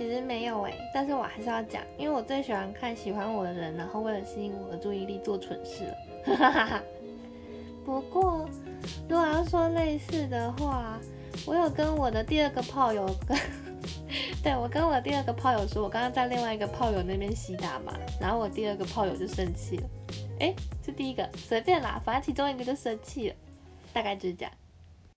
其实没有哎，但是我还是要讲，因为我最喜欢看喜欢我的人，然后为了吸引我的注意力做蠢事了。不过，如果要说类似的话，我有跟我的第二个炮友跟，对我跟我第二个炮友说，我刚刚在另外一个炮友那边洗打嘛，然后我第二个炮友就生气了。哎，是第一个，随便啦，反正其中一个就生气了，大概就是这样。